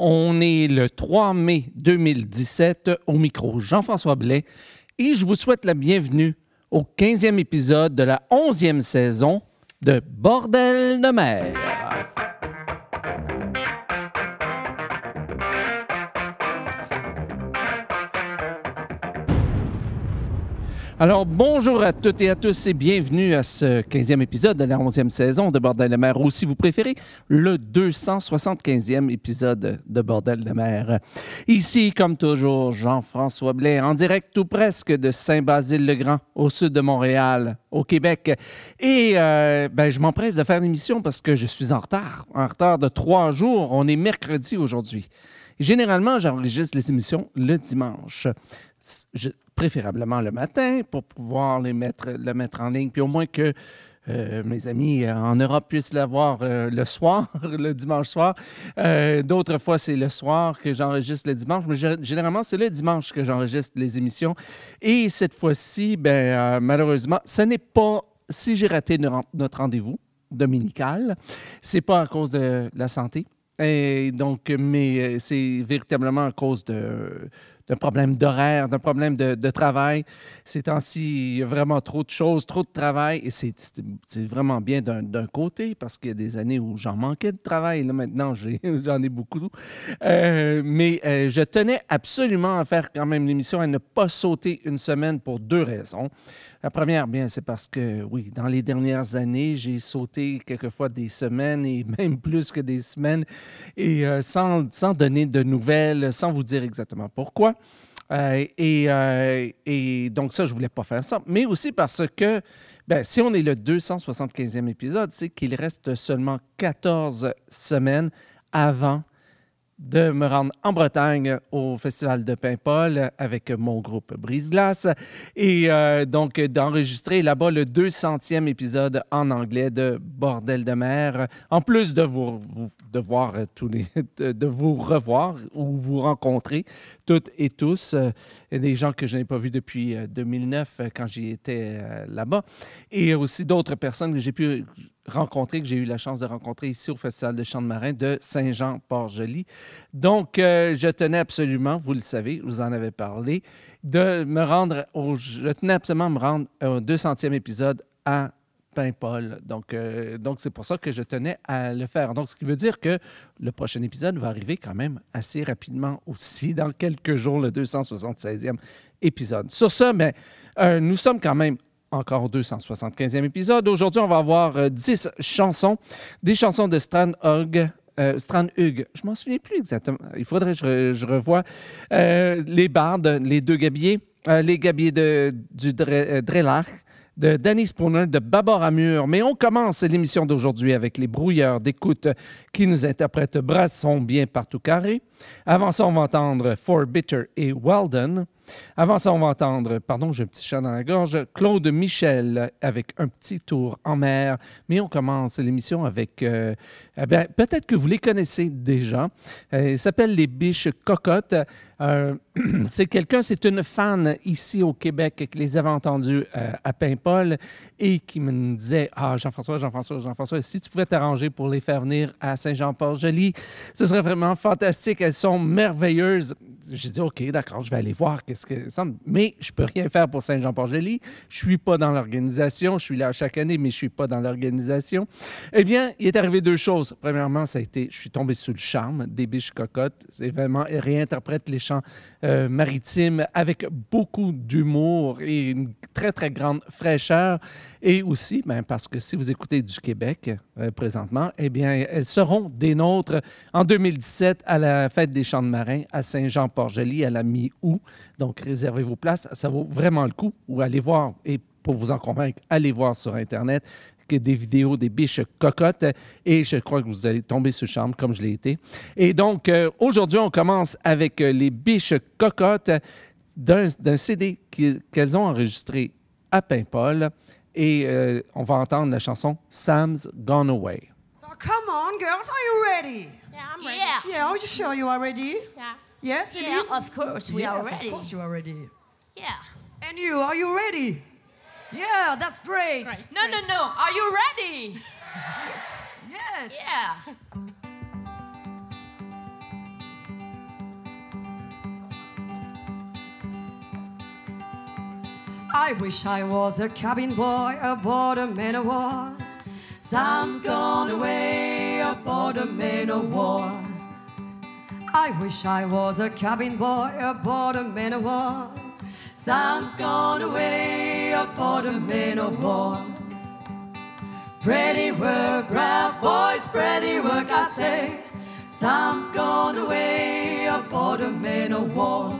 On est le 3 mai 2017 au micro Jean-François Blais et je vous souhaite la bienvenue au 15e épisode de la 11e saison de Bordel de mer. Alors, bonjour à toutes et à tous et bienvenue à ce 15e épisode de la 11e saison de Bordel de mer, ou si vous préférez, le 275e épisode de Bordel de mer. Ici, comme toujours, Jean-François Blais, en direct tout presque de Saint-Basile-le-Grand, au sud de Montréal, au Québec. Et euh, ben, je m'empresse de faire l'émission parce que je suis en retard, en retard de trois jours. On est mercredi aujourd'hui. Généralement, j'enregistre les émissions le dimanche. Je, préférablement le matin pour pouvoir les mettre, le mettre en ligne, puis au moins que euh, mes amis en Europe puissent l'avoir euh, le soir, le dimanche soir. Euh, d'autres fois, c'est le soir que j'enregistre le dimanche, mais généralement, c'est le dimanche que j'enregistre les émissions. Et cette fois-ci, ben, malheureusement, ce n'est pas si j'ai raté notre rendez-vous dominical, c'est pas à cause de la santé. Et donc, mais c'est véritablement à cause de d'un problème d'horaire, d'un problème de, travail. Ces temps-ci, il y a vraiment trop de choses, trop de travail. Et c'est vraiment bien d'un côté, parce qu'il y a des années où j'en manquais de travail. Là, maintenant, j'en ai, beaucoup. Euh, mais euh, je tenais absolument à faire quand même l'émission, à ne pas sauter une semaine pour deux raisons. La première, bien, c'est parce que, oui, dans les dernières années, j'ai sauté quelquefois des semaines et même plus que des semaines et euh, sans, sans, donner de nouvelles, sans vous dire exactement pourquoi. Euh, et, euh, et, donc, ça, je ne voulais pas faire ça. Mais aussi parce que, ben, si on est le 275e épisode, c'est qu'il reste seulement 14 semaines avant de me rendre en Bretagne au Festival de Paimpol avec mon groupe Brise-Glace. Et euh, donc d'enregistrer là-bas le 200e épisode en anglais de Bordel de mer, en plus de vous, de voir tous de, vous revoir ou vous rencontrer toutes et tous, euh, des gens que je n'ai pas vus depuis 2009 euh, quand j'y étais là-bas et aussi d'autres personnes que j'ai pu rencontré, que j'ai eu la chance de rencontrer ici au Festival de chant de marin de Saint-Jean-Port-Joli. Donc, euh, je tenais absolument, vous le savez, je vous en avais parlé, de me rendre je tenais absolument me rendre au 200e épisode à Paimpol. Donc, euh, donc c'est pour ça que je tenais à le faire. Donc, ce qui veut dire que le prochain épisode va arriver quand même assez rapidement aussi, dans quelques jours, le 276e épisode. Sur ce, mais, euh, nous sommes quand même encore au 275e épisode. Aujourd'hui, on va avoir 10 euh, chansons, des chansons de Strand Hug. Euh, Strand Hug, je m'en souviens plus exactement. Il faudrait que je, revoie les bardes, les deux gabiers, les gabiers de, du Drelach, de Danny Spooner, de Babor Amur. Mais on commence l'émission d'aujourd'hui avec les brouilleurs d'écoute qui nous interprètent Brasson bien partout carré. Avant ça, on va entendre For Bitter et Weldon. Avant ça, on va entendre, pardon, j'ai un petit chat dans la gorge, Claude Michel avec un petit tour en mer. Mais on commence l'émission avec, euh, eh peut-être que vous les connaissez déjà. Euh, il s'appelle Les Biches Cocottes. Euh, c'est quelqu'un, c'est une fan ici au Québec qui les avait entendus à Paimpol et qui me disait Ah, Jean-François, Jean-François, Jean-François, si tu pouvais t'arranger pour les faire venir à Saint-Jean-Port-Joli, ce serait vraiment fantastique. Elles sont merveilleuses j'ai dit, OK, d'accord, je vais aller voir qu'est-ce que ça Mais je peux rien faire pour Saint-Jean-Port-Joli. Je suis pas dans l'organisation. Je suis là chaque année, mais je suis pas dans l'organisation. Eh bien, il est arrivé deux choses. Premièrement, ça a été, je suis tombé sous le charme des biches cocottes. C'est vraiment, elle réinterprète les chants euh, maritimes avec beaucoup d'humour et une très, très grande fraîcheur. Et aussi, ben, parce que si vous écoutez du Québec euh, présentement, eh bien, elles seront des nôtres en 2017 à la fête des chants de marins à Saint-Jean-Port-Joli à la mi-août. Donc, réservez vos places. Ça vaut vraiment le coup. Ou allez voir, et pour vous en convaincre, allez voir sur Internet des vidéos des biches cocottes et je crois que vous allez tomber sur charme comme je l'ai été. Et donc, euh, aujourd'hui, on commence avec euh, les biches cocottes d'un CD qu'elles ont enregistré à Paimpol. Et euh, on va entendre la chanson Sam's Gone Away. So come on, girls, are you ready? Yeah, I'm ready. Yeah. Yeah, are you sure you are ready? Yeah. Yes, Yeah, of course, we are ready. Of course, you are ready. Yeah. And you, are you ready? Yeah, that's great. Right. No, no, no. Are you ready? yes. Yeah. I wish I was a cabin boy aboard a man of war. Sam's gone away aboard a man of war. I wish I was a cabin boy aboard a man of war. Sam's gone away aboard a man of war. Pretty work, brave boys, pretty work, I say. Sam's gone away aboard a man of war.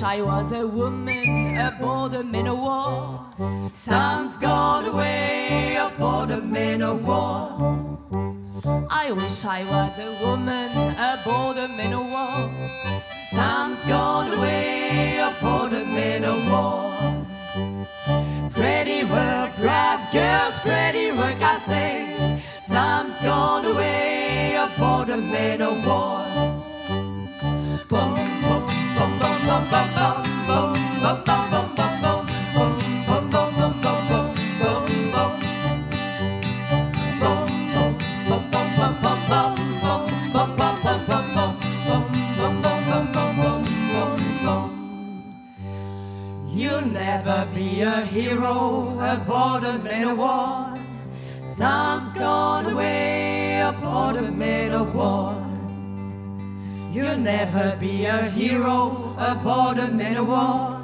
Wish I was a woman aboard a man of war. Sam's gone away aboard a man of war. I wish I was a woman aboard a man of war. Sam's gone away aboard a man of war. Pretty work, brave girls, pretty work, I say. Sam's gone away aboard a man of war. Bum, You'll never be a hero aboard a man of war. Sam's gone away aboard a man of war. You'll never be a hero aboard a man of war.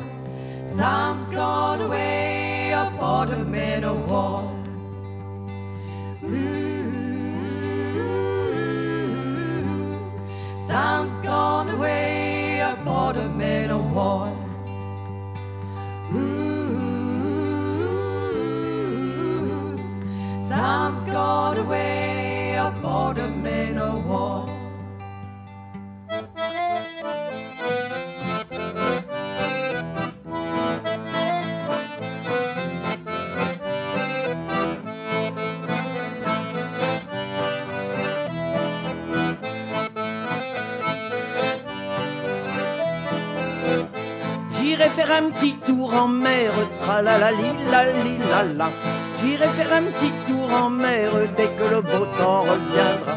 Sam's gone away aboard a man un petit tour en mer, tralalali la li la la. J'irai faire un petit tour en mer dès que le beau temps reviendra.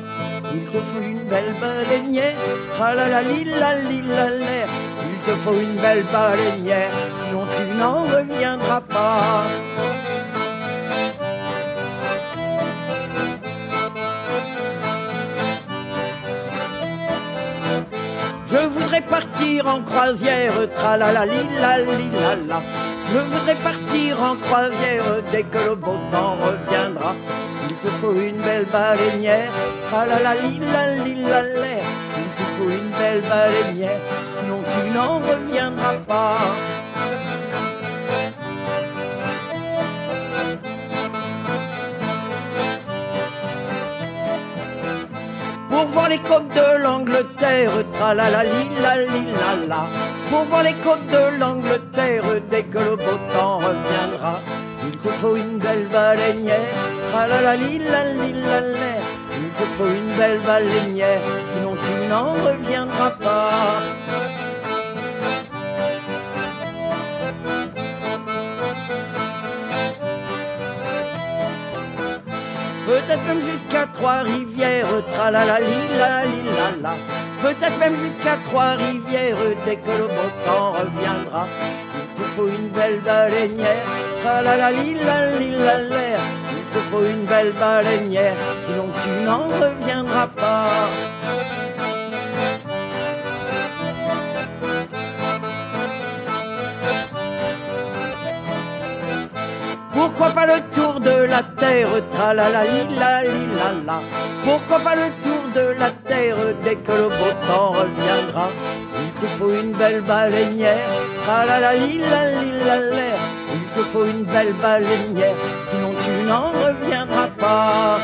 Il te faut une belle baleinière, tralalali la li la la. Il te faut une belle baleinière, sinon tu n'en reviendras pas. Partir en croisière, tralalali la li la. Je voudrais partir en croisière dès que le beau temps reviendra. Il te faut une belle baleinière, tralalali la li la la. Il te faut une belle baleinière, sinon tu n'en reviendras pas. Voir les côtes de l'Angleterre, tralalali la li la la. Pour voir les côtes de l'Angleterre, dès que le beau temps reviendra, il te faut une belle baleinière, tralalali la li la la. Il te faut une belle baleinière, sinon tu n'en reviendras pas. Peut-être même jusqu'à Trois-Rivières, tralalali, la la la. Peut-être même jusqu'à Trois-Rivières, dès que le beau temps reviendra. Il te faut une belle baleinière, tralalali, la la la. Il te faut une belle baleinière, sinon tu n'en reviendras pas. Pourquoi pas le tour de la terre, tralalali, la. Pourquoi pas le tour de la terre dès que le beau temps reviendra? Il te faut une belle baleinière, la. Il te faut une belle baleinière, sinon tu n'en reviendras pas.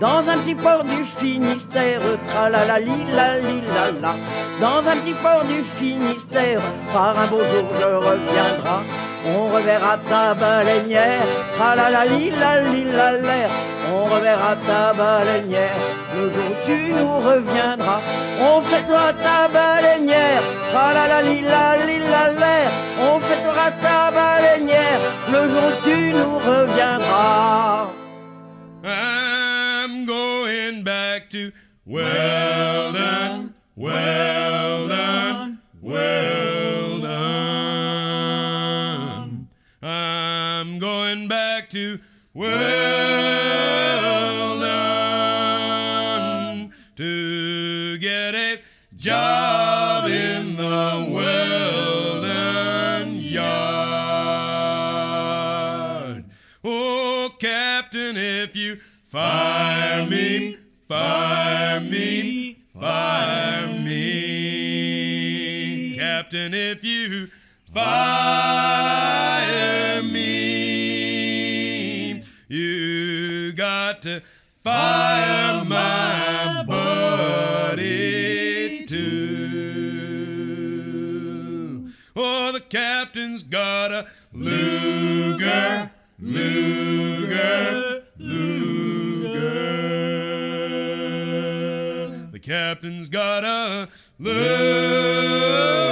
Dans un petit port du Finistère, tralalali, la la la. Dans un petit port du Finistère, par un beau jour je reviendrai. On reverra ta baleinière, tralalali, la la la. On reverra ta baleinière, le jour tu nous reviendras. On fêtera ta baleinière, tralalali, la la la. On fêtera ta baleinière, le jour tu nous reviendras. Going back to well done, well done, well done. I'm going back to well fire me, fire me, fire me. Captain, if you fire me, you got to fire my buddy too. Oh, the captain's got a Luger, Luger, captain's gotta lose.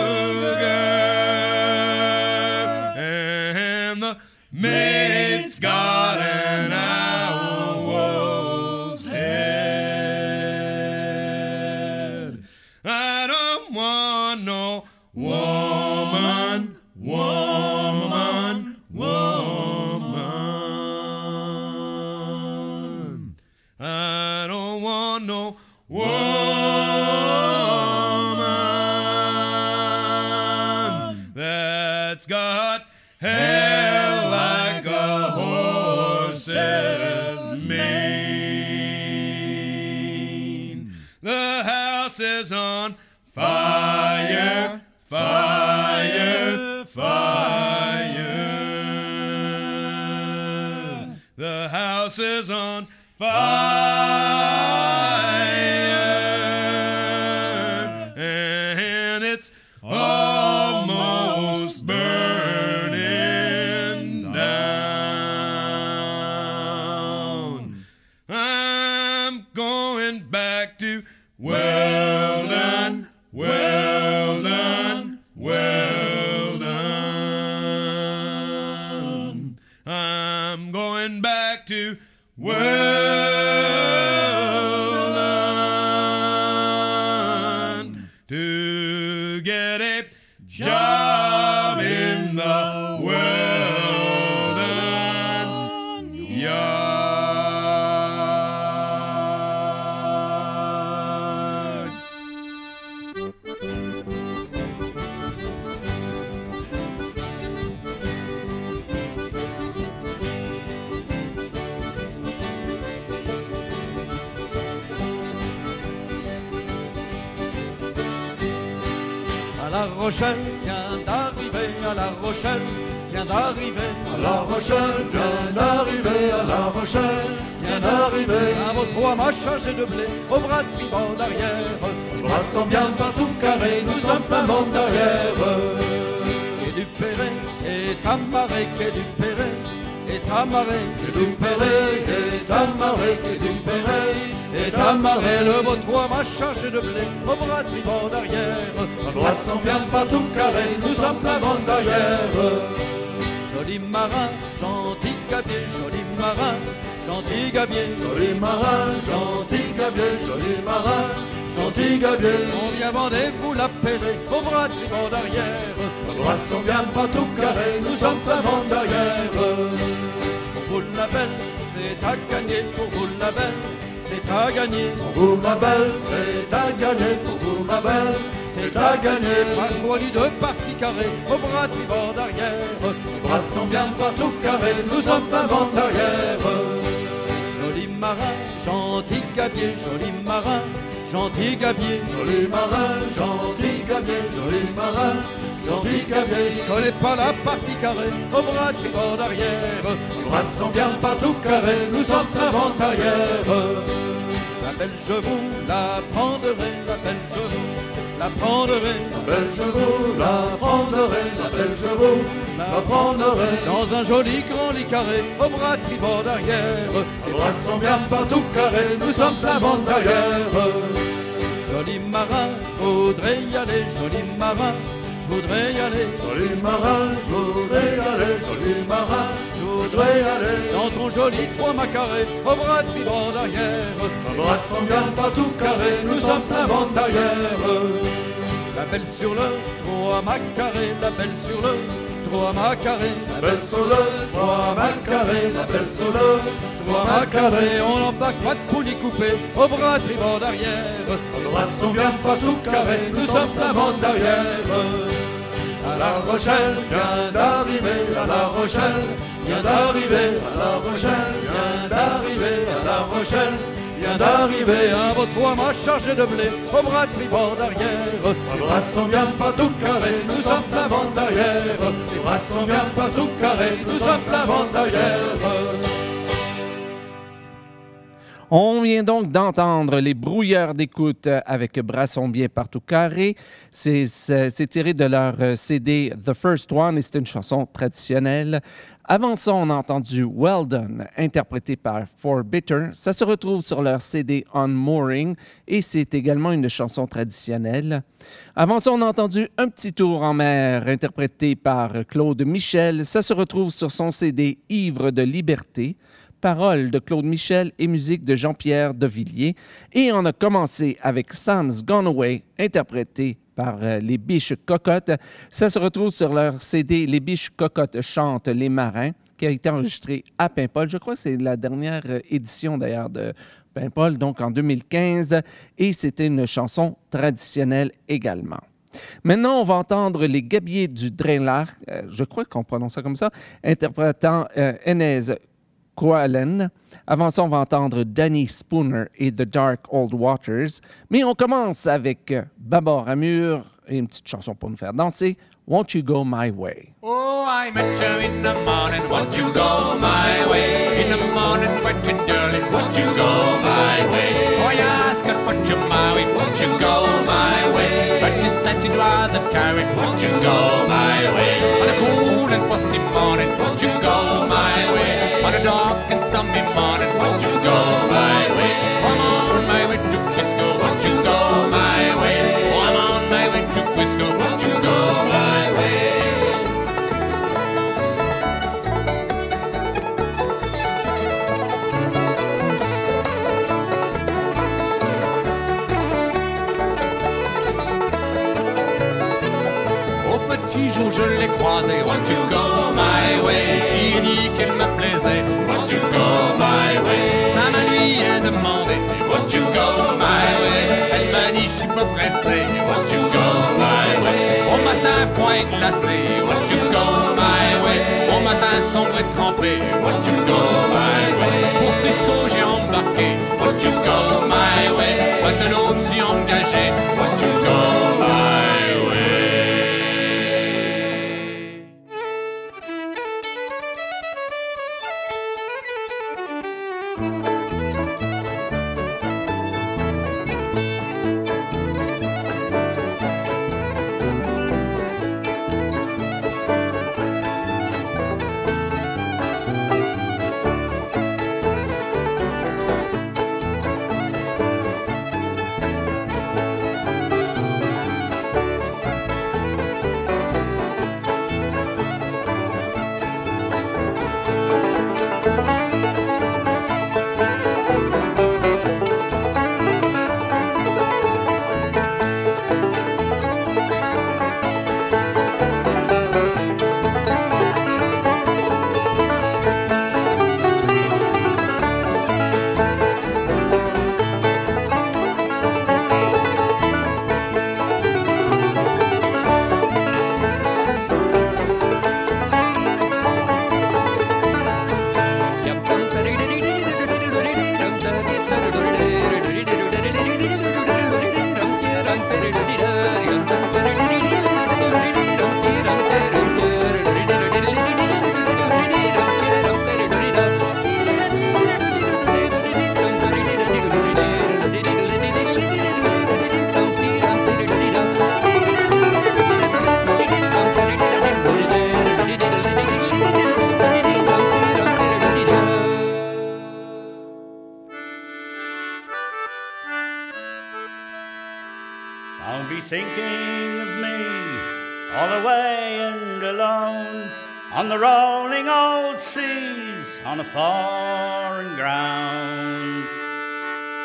The house is on fire, and it's almost Rochelle vient d'arriver, à La Rochelle vient d'arriver, à La Rochelle vient d'arriver, à La Rochelle vient d'arriver. Un mot trois chargé de blé, au bras de tribord d'arrière. Brassons bien partout carré, nous sommes plein monde derrière. Et du Perret, et Tamaré, et du Perret, et Tamaré, et du Perret, et Tamaré, et du Perret. est amarré, le beau toit m'a chargé de blé, au bras tribord d'arrière. Un poisson bien pas tout carré, nous sommes plein vent derrière. Joli marin, gentil gabier, joli marin, gentil gabier, joli marin, gentil gabier, joli marin, gentil gabier. On vient vendre vous l'appelez, au bras tribord d'arrière. Un poisson bien pas tout carré, nous sommes plein vent derrière. Pour vous la belle, c'est à gagner, pour vous la belle, c'est à gagner. Pour vous ma belle, c'est à gagner, pour vous ma belle, c'est à gagner. Parfois du deux parties carrées, au bras tribord d'arrière. Les bras sont bien pas tout carrés, nous sommes derrière. Joli marin, gentil gabier, joli marin, gentil gabier, joli marin, gentil gabier, joli marin, gentil gabier. Je connais pas la partie carrée, au bras tribord d'arrière. Les bras sont bien pas tout carrés, nous sommes derrière. La belle je vous la prendrai, la belle je vous la prendrai, la belle je vous la prendrai, la belle je vous la prendrai dans un joli grand lit carré au bras tribord d'arrière. Les bras sont bien pas tout carrés, nous sommes derrière. Joli marin, je voudrais y aller, joli marin, je voudrais y aller. Joli marin, je voudrais y aller, joli marin, je voudrais y aller. Dans ton joli trois mâts carrés, au bras tribord d'arrière. Les bras sont bien pas tout carrés, nous sommes plein vent derrière. La belle sur le trois mâts carrés, la belle sur le trois mâts carrés, la belle sur le trois mâts carrés, la belle sur le trois carrés. On embarque pas de poulie coupée, au bras tribord d'arrière. Les bras sont bien pas tout carrés, nous sommes plein vent derrière. À La Rochelle vient d'arriver, à La Rochelle vient d'arriver, à La Rochelle vient d'arriver, à La Rochelle vient d'arriver. Un beau m'a chargé de blé, au bras tribord d'arrière. Les bras sont bien pas tout carrés, nous sommes plein vent derrière. Les bras sont bien pas tout carrés, nous sommes plein vent derrière. On vient donc d'entendre les brouilleurs d'écoute avec Brasson bien partout carré. C'est tiré de leur euh, CD The First One et c'est une chanson traditionnelle. Avant ça, on a entendu Well Done, interprété par For Bitter. Ça se retrouve sur leur CD On Mooring et c'est également une chanson traditionnelle. Avant ça, on a entendu Un petit tour en mer, interprété par Claude Michel. Ça se retrouve sur son CD Ivre de liberté paroles de Claude Michel et musique de Jean-Pierre Devilliers. Et on a commencé avec Sam's Gone Away, interprété par euh, les Biches Cocottes. Ça se retrouve sur leur CD Les Biches Cocottes chantent les marins, qui a été enregistré à Paimpol. Je crois que c'est la dernière euh, édition d'ailleurs de Paimpol, donc en 2015. Et c'était une chanson traditionnelle également. Maintenant, on va entendre les Gabiers du Drainlar, euh, je crois qu'on prononce ça comme ça, interprétant euh, Coalen. Avant ça, on va entendre Danny Spooner et The Dark Old Waters. Mais on commence avec Babor Amur et une petite chanson pour nous faire danser. Won't You Go My Way? Oh, I met you in the morning, won't you go my way? In the morning, wet and early, won't you go my way? Oh, you asked her, put you married, won't you go my way? But she said she'd rather tarry, won't you go my way? On a cool and frosty morning, won't you go On a dark and stormy morning, won't you go my way? I'm on my way to Frisco, won't you go my way? Oh, I'm on my way to Frisco, won't you go my way? Au petit jour, je l'ai croisée. Won't you go Won't you go my way? Au matin, et glacé. Won't you go my way? Au matin, sombre et trempé. Won't you go my way? Pour Frisco, j'ai embarqué. Won't you go my way? De l'autre, suis engagé. Won't you go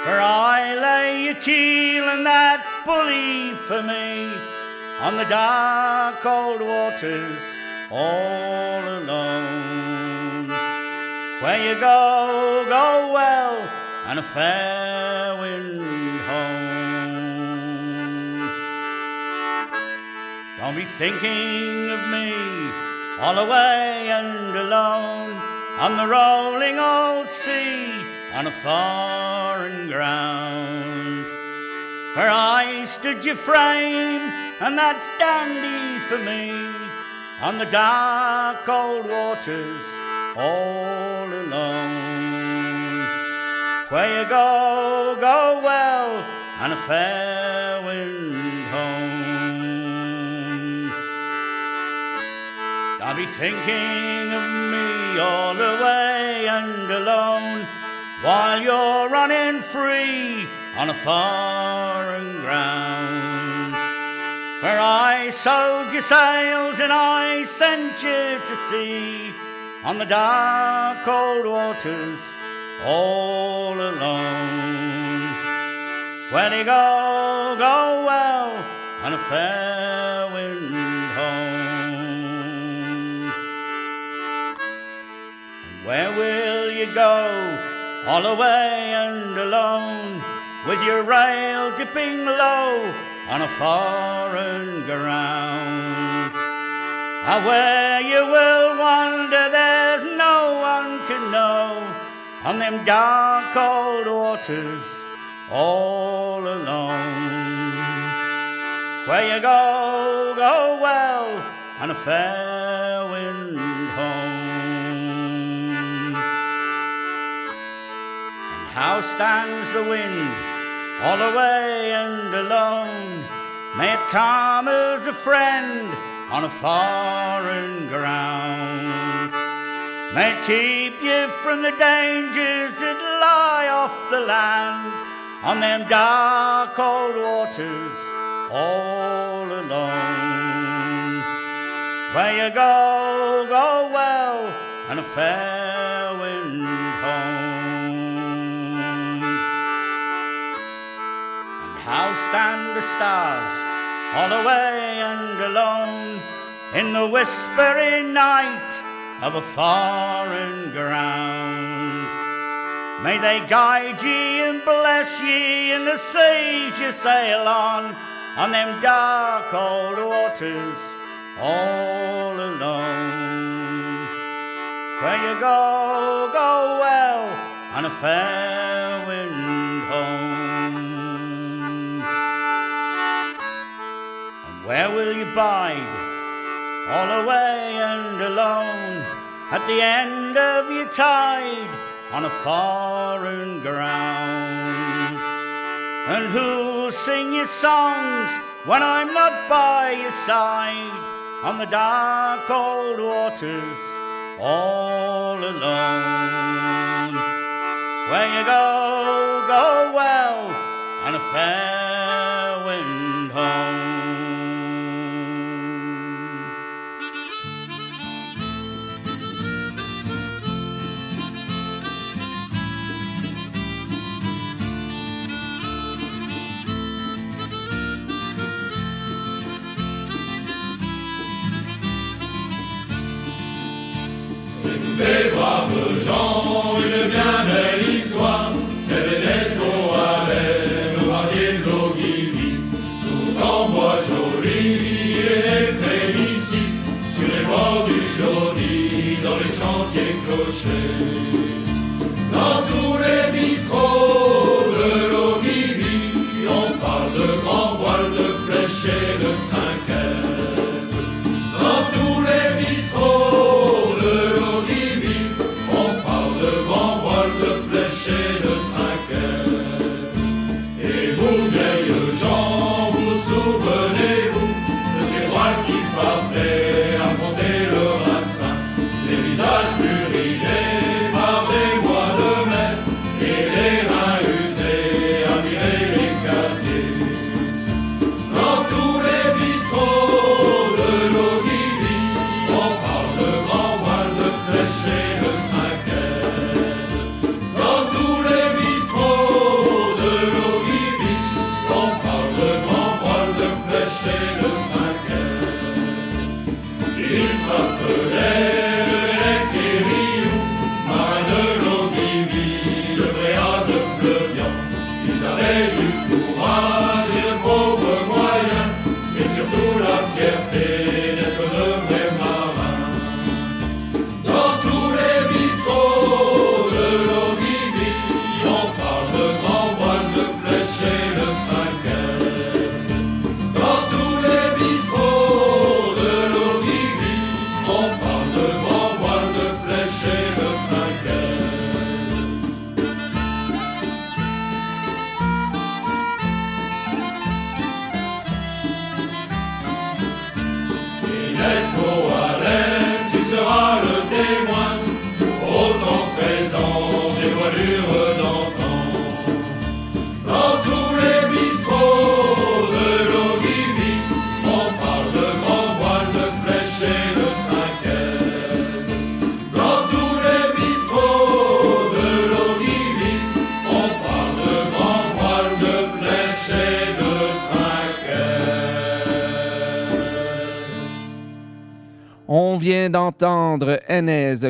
For I lay a keel and that's bully for me on the dark old waters all alone. Where you go, go well and a fair wind home. Don't be thinking of me all away and alone on the rolling old sea on a foreign ground. For I stood your frame, and that's dandy for me on the dark cold waters all alone. Where you go, go well, and a fair wind home. Don't be thinking of me all away and alone while you're running free on a foreign ground. For I sold your sails and I sent you to sea on the dark cold waters all alone. Where you go, go well on a fair wind home. Where will you go? All away and alone, with your rail dipping low on a foreign ground. Where you will wander, there's no one can know, on them dark old waters, all alone. Where you go, go well, on a fair wind How stands the wind all away and alone? May it come as a friend on a foreign ground. May it keep you from the dangers that lie off the land on them dark old waters all alone. Where you go, go well, and a fair How stand the stars all away and alone in the whispering night of a foreign ground? May they guide ye and bless ye in the seas you sail on, on them dark old waters all alone. Where you go, go well on a fair wind Where will you bide? All away and alone at the end of your tide on a foreign ground. And who'll sing your songs when I'm not by your side on the dark old waters all alone? Where you go, go well on a fair wind home. Les braves gens, une bien belle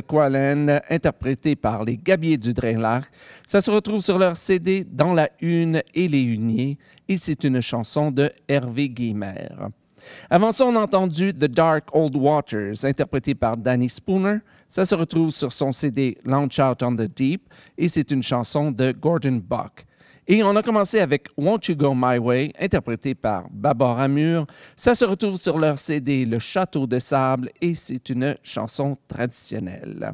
Qualen, interprété par les Gabiers du Drain-Lac. Ça se retrouve sur leur CD Dans la Une et les Huniers, et c'est une chanson de Hervé Guimer. Avant ça, on a entendu The Dark Old Waters, interprété par Danny Spooner. Ça se retrouve sur son CD Launch Out on the Deep, et c'est une chanson de Gordon Buck. Et on a commencé avec Won't You Go My Way, interprété par Babar Amur. Ça se retrouve sur leur CD Le Château de Sable et c'est une chanson traditionnelle.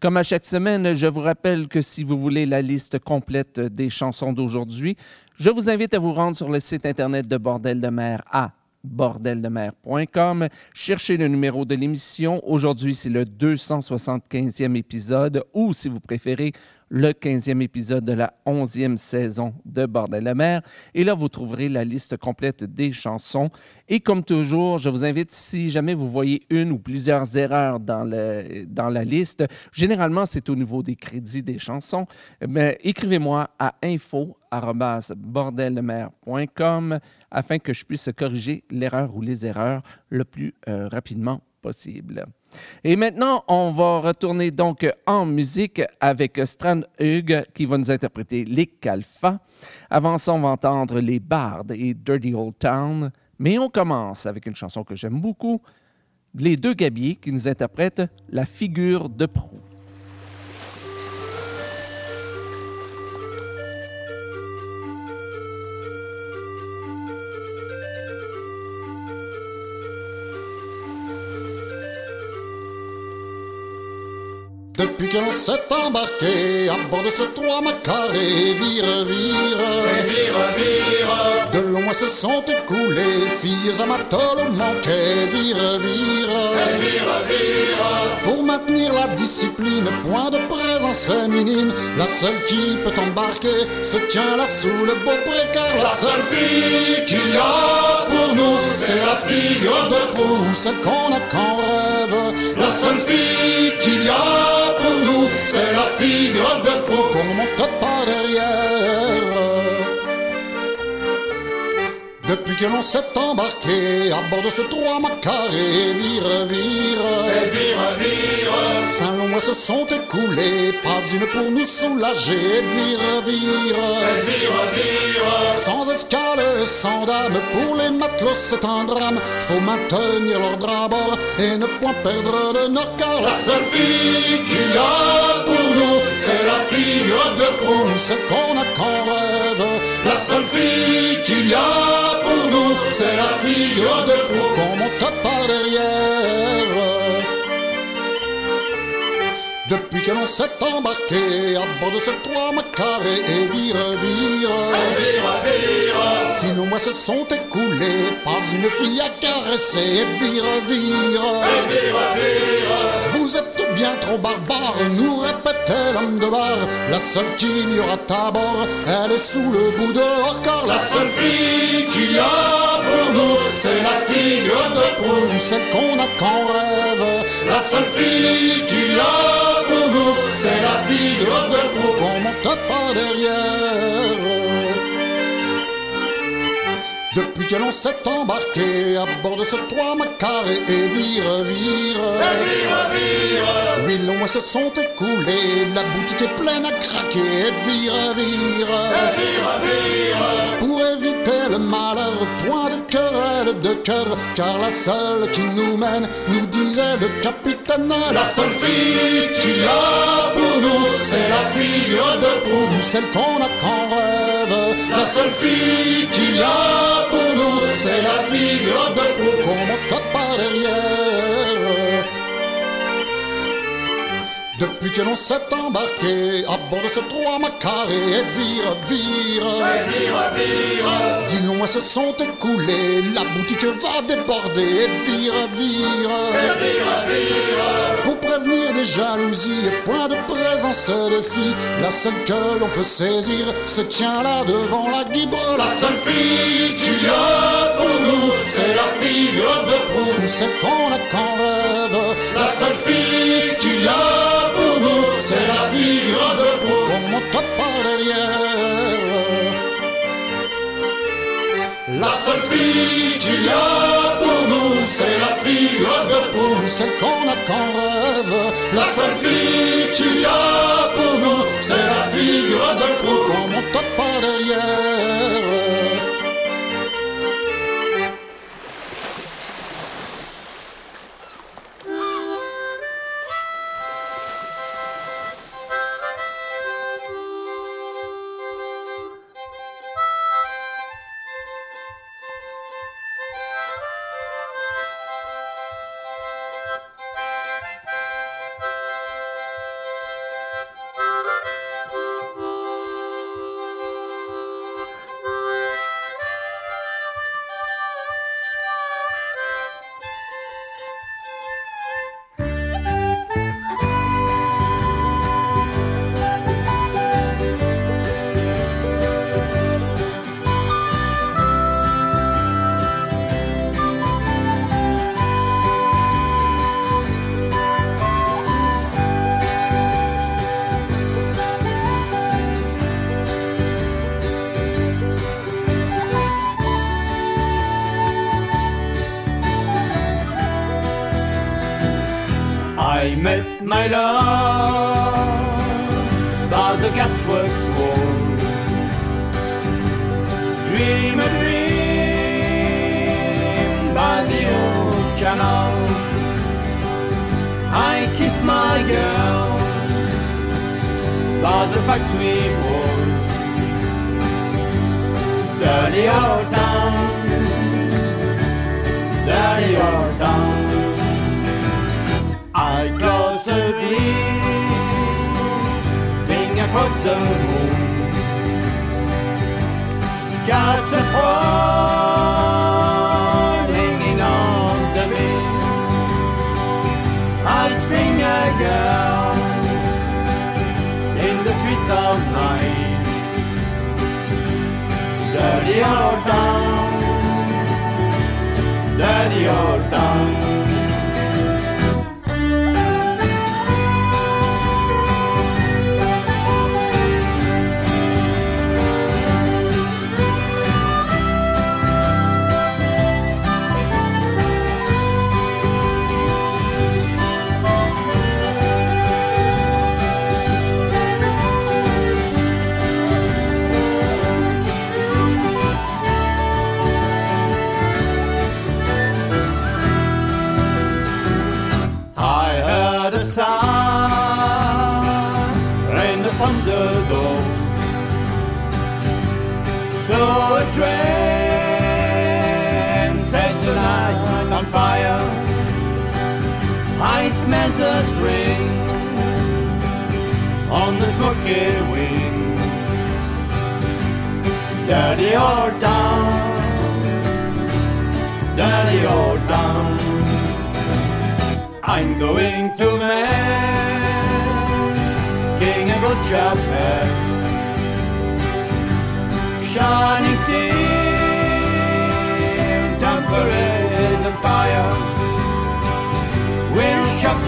Comme à chaque semaine, je vous rappelle que si vous voulez la liste complète des chansons d'aujourd'hui, je vous invite à vous rendre sur le site internet de Bordel de Mer à bordeldemer.com. Cherchez le numéro de l'émission. Aujourd'hui, c'est le 275e épisode ou, si vous préférez, le 15e épisode de la 11e saison de Bordel de mer. Et là, vous trouverez la liste complète des chansons. Et comme toujours, je vous invite, si jamais vous voyez une ou plusieurs erreurs dans, le, dans la liste, généralement, c'est au niveau des crédits des chansons, mais écrivez-moi à info.bordeldemer.com afin que je puisse corriger l'erreur ou les erreurs le plus euh, rapidement possible. Et maintenant, on va retourner donc en musique avec Strand Hugh qui va nous interpréter les Calfas. Avant ça, on va entendre les Bards et Dirty Old Town. Mais on commence avec une chanson que j'aime beaucoup, les deux Gabiers qui nous interprètent La figure de proue. Depuis que l'on s'est embarqué à bord de ce trois macarés, vire, vire, Vire, vire, de loin se sont écoulés, filles amateurs au manquet, vire, vire, vire, vire. pour maintenir la discipline, point de présence féminine, la seule qui peut embarquer se tient là sous le beau précaire, la La seule fille qu'il y a pour nous, c'est la figure de proue. celle qu'on a qu'en rêve, La seule fille qu'il y a pour nous, c'est la figure de proue. qu'on monte pas derrière. Depuis que l'on s'est embarqué à bord de ce trois macarés, vire, vire, Vire, vire, cinq longs mois se sont écoulés, pas une pour nous soulager, vire, vire, vire, vire. sans escale, sans dame, pour les matelots c'est un drame, faut maintenir l'ordre à bord et ne point perdre le nord, car la seule fille qu'il y a pour nous, c'est la figure de proue. c'est qu'on a qu'en rêve, La seule fille qu'il y a pour nous, c'est la figure de proue. qu'on monte par derrière. Depuis que l'on s'est embarqué à bord de ce trois macarés et vire, vire, si nos mois se sont écoulés, pas une fille à caresser, vire, vire. vire, vire. Vous êtes bien trop barbare, nous répétait l'homme de bar. La seule qu'il y aura à bord, elle est sous le bout dehors, car la seule fille qu'il y a pour nous, c'est la figure de proue. celle qu'on a qu'en rêve. La seule fille qu'il y a pour nous, c'est la figure de proue. qu'on monte par derrière. Depuis que l'on s'est embarqué à bord de ce trois macaré et vire, vire. Huit mois se sont écoulés, la boutique est pleine à craquer et vire, vire. Pour éviter le malheur, point de querelle de cœur, car la seule qui nous mène, nous disait le capitaine, la seule fille qu'il y a pour nous, c'est la figure de proue, celle qu'on a qu'en rêve. La seule fille qu'il y a pour nous, c'est la figure de proue qu'on monte par derrière. Depuis que l'on s'est embarqué à bord de ce trois macaré et vire, vire, Dix longs mois se sont écoulés, la boutique va déborder et vire, vire, Pour prévenir des jalousies et point de présence de filles, la seule que l'on peut saisir se tient là devant la guibre. La seule fille qu'il y a pour nous, c'est la figure de proue, celle qu'on a rêve. La seule fille qu'il y a pour nous, c'est la figure de proue qu'on monte par derrière. La seule fille qu'il y a pour nous, c'est la figure de proue, celle qu'on a qu'en rêve. La seule fille qu'il y a pour nous, c'est la figure de proue qu'on monte par derrière. Dirty old town, dirty old town. I smell the spring on the smoky wing. Dirty old town, dirty old town. I'm going to man King and good job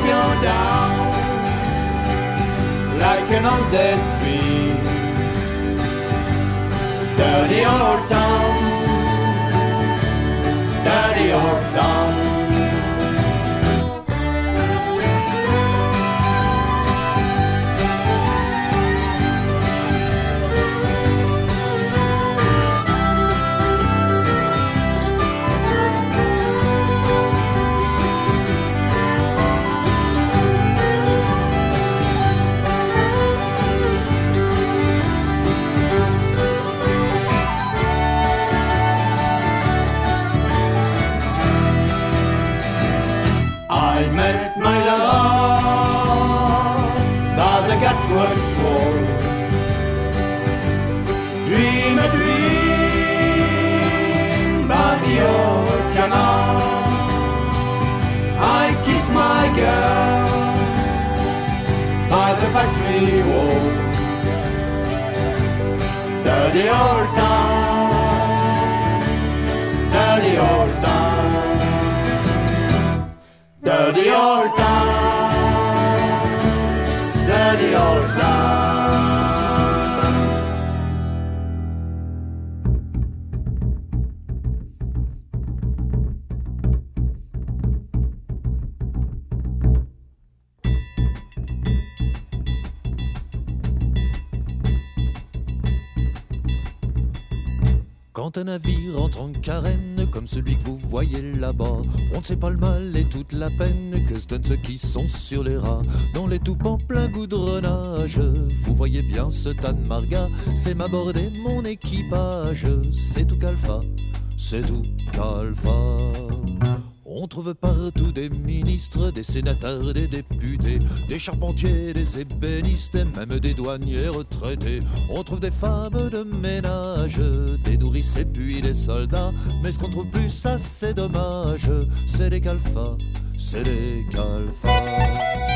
Will shock you down Like an old dead tree Dirty old town country road. Dirty old town, dirty old town, dirty old town, dirty old un navire entre en carène, comme celui que vous voyez là-bas, on ne sait pas le mal et toute la peine que se donnent ceux qui sont sur les rats. Dans les toupes en plein goudronnage, vous voyez bien ce tas de margas, c'est m'aborder mon équipage, c'est tout calfa, c'est tout calfa. On trouve partout des ministres, des sénateurs, des députés, des charpentiers, des ébénistes et même des douaniers retraités. On trouve des femmes de ménage, des nourrices et puis des soldats. Mais ce qu'on trouve plus, ça c'est dommage, c'est des calfas, c'est des calfas.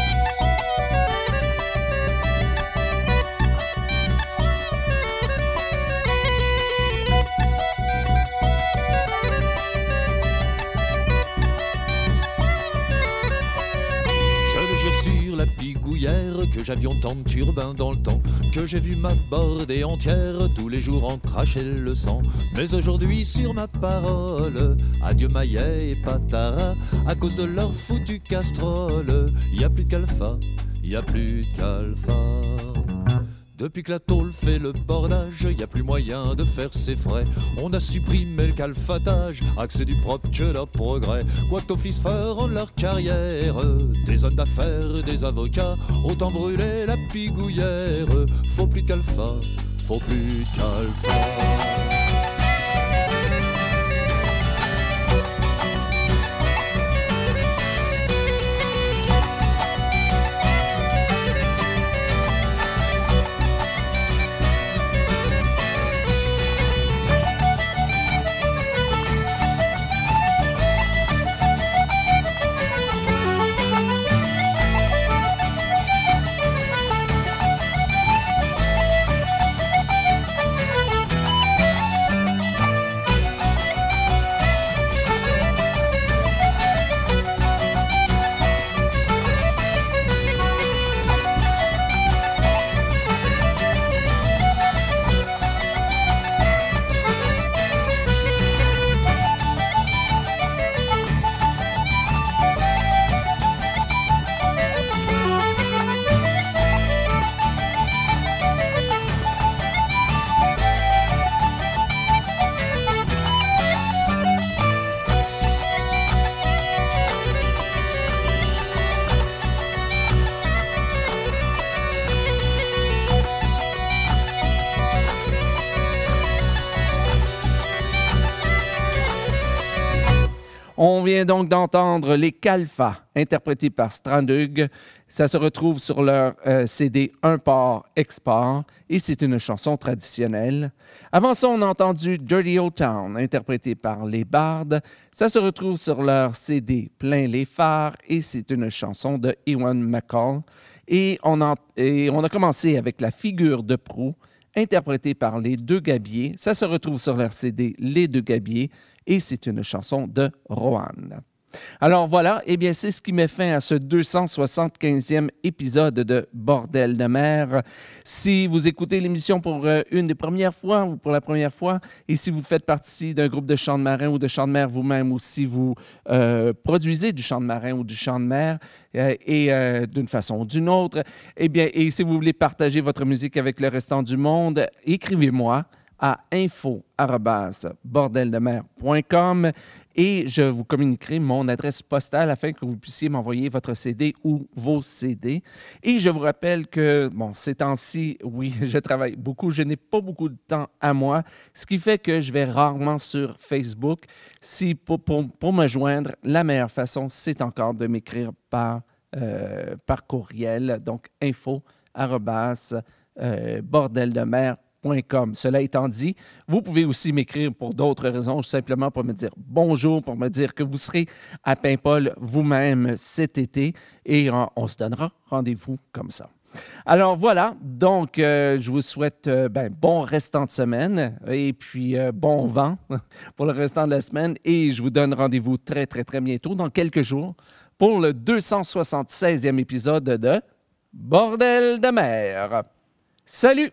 Que j'avions tant de turbins dans le temps, que j'ai vu m'aborder entière tous les jours en cracher le sang. Mais aujourd'hui, sur ma parole, adieu Maillet et Patara, à cause de leur foutu castrole, y a plus calfa, y a plus calfa. Depuis que la tôle fait le bordage, y a plus moyen de faire ses frais. On a supprimé le calfatage, accès du propre que leur progrès. Quoi que fils feront leur carrière, des hommes d'affaires, des avocats, autant brûler la pigouillère. Faut plus de faut plus de. Vient donc d'entendre les Calfas, interprétés par Strandug. Ça se retrouve sur leur euh, CD Un port export et c'est une chanson traditionnelle. Avant ça, on a entendu Dirty Old Town, interprété par les Bardes. Ça se retrouve sur leur CD Plein les phares et c'est une chanson de Ewan McCall. Et on, en- et on a commencé avec La figure de proue, interprétée par les Deux Gabiers. Ça se retrouve sur leur CD Les Deux Gabiers et c'est une chanson de Rohan. Alors voilà, eh bien c'est ce qui met fin à ce 275e épisode de Bordel de mer. Si vous écoutez l'émission pour euh, une des premières fois ou pour la première fois, et si vous faites partie d'un groupe de chant de marin ou de chant de mer vous-même, ou si vous euh, produisez du chant de marin ou du chant de mer, euh, et d'une façon ou d'une autre, eh bien, et si vous voulez partager votre musique avec le restant du monde, écrivez-moi à info@bordeldemer.com et je vous communiquerai mon adresse postale afin que vous puissiez m'envoyer votre CD ou vos CD. Et je vous rappelle que, bon, ces temps-ci, oui, je travaille beaucoup, je n'ai pas beaucoup de temps à moi, ce qui fait que je vais rarement sur Facebook. Si pour, pour- me joindre, la meilleure façon, c'est encore de m'écrire par, euh, par courriel, donc info arrobas, bordeldemer.com. Cela étant dit, vous pouvez aussi m'écrire pour d'autres raisons, simplement pour me dire bonjour, pour me dire que vous serez à Paimpol vous-même cet été et on, se donnera rendez-vous comme ça. Alors voilà, donc euh, je vous souhaite euh, ben, bon restant de semaine et puis euh, bon vent pour le restant de la semaine et je vous donne rendez-vous très très très bientôt dans quelques jours pour le 276e épisode de Bordel de mer. Salut!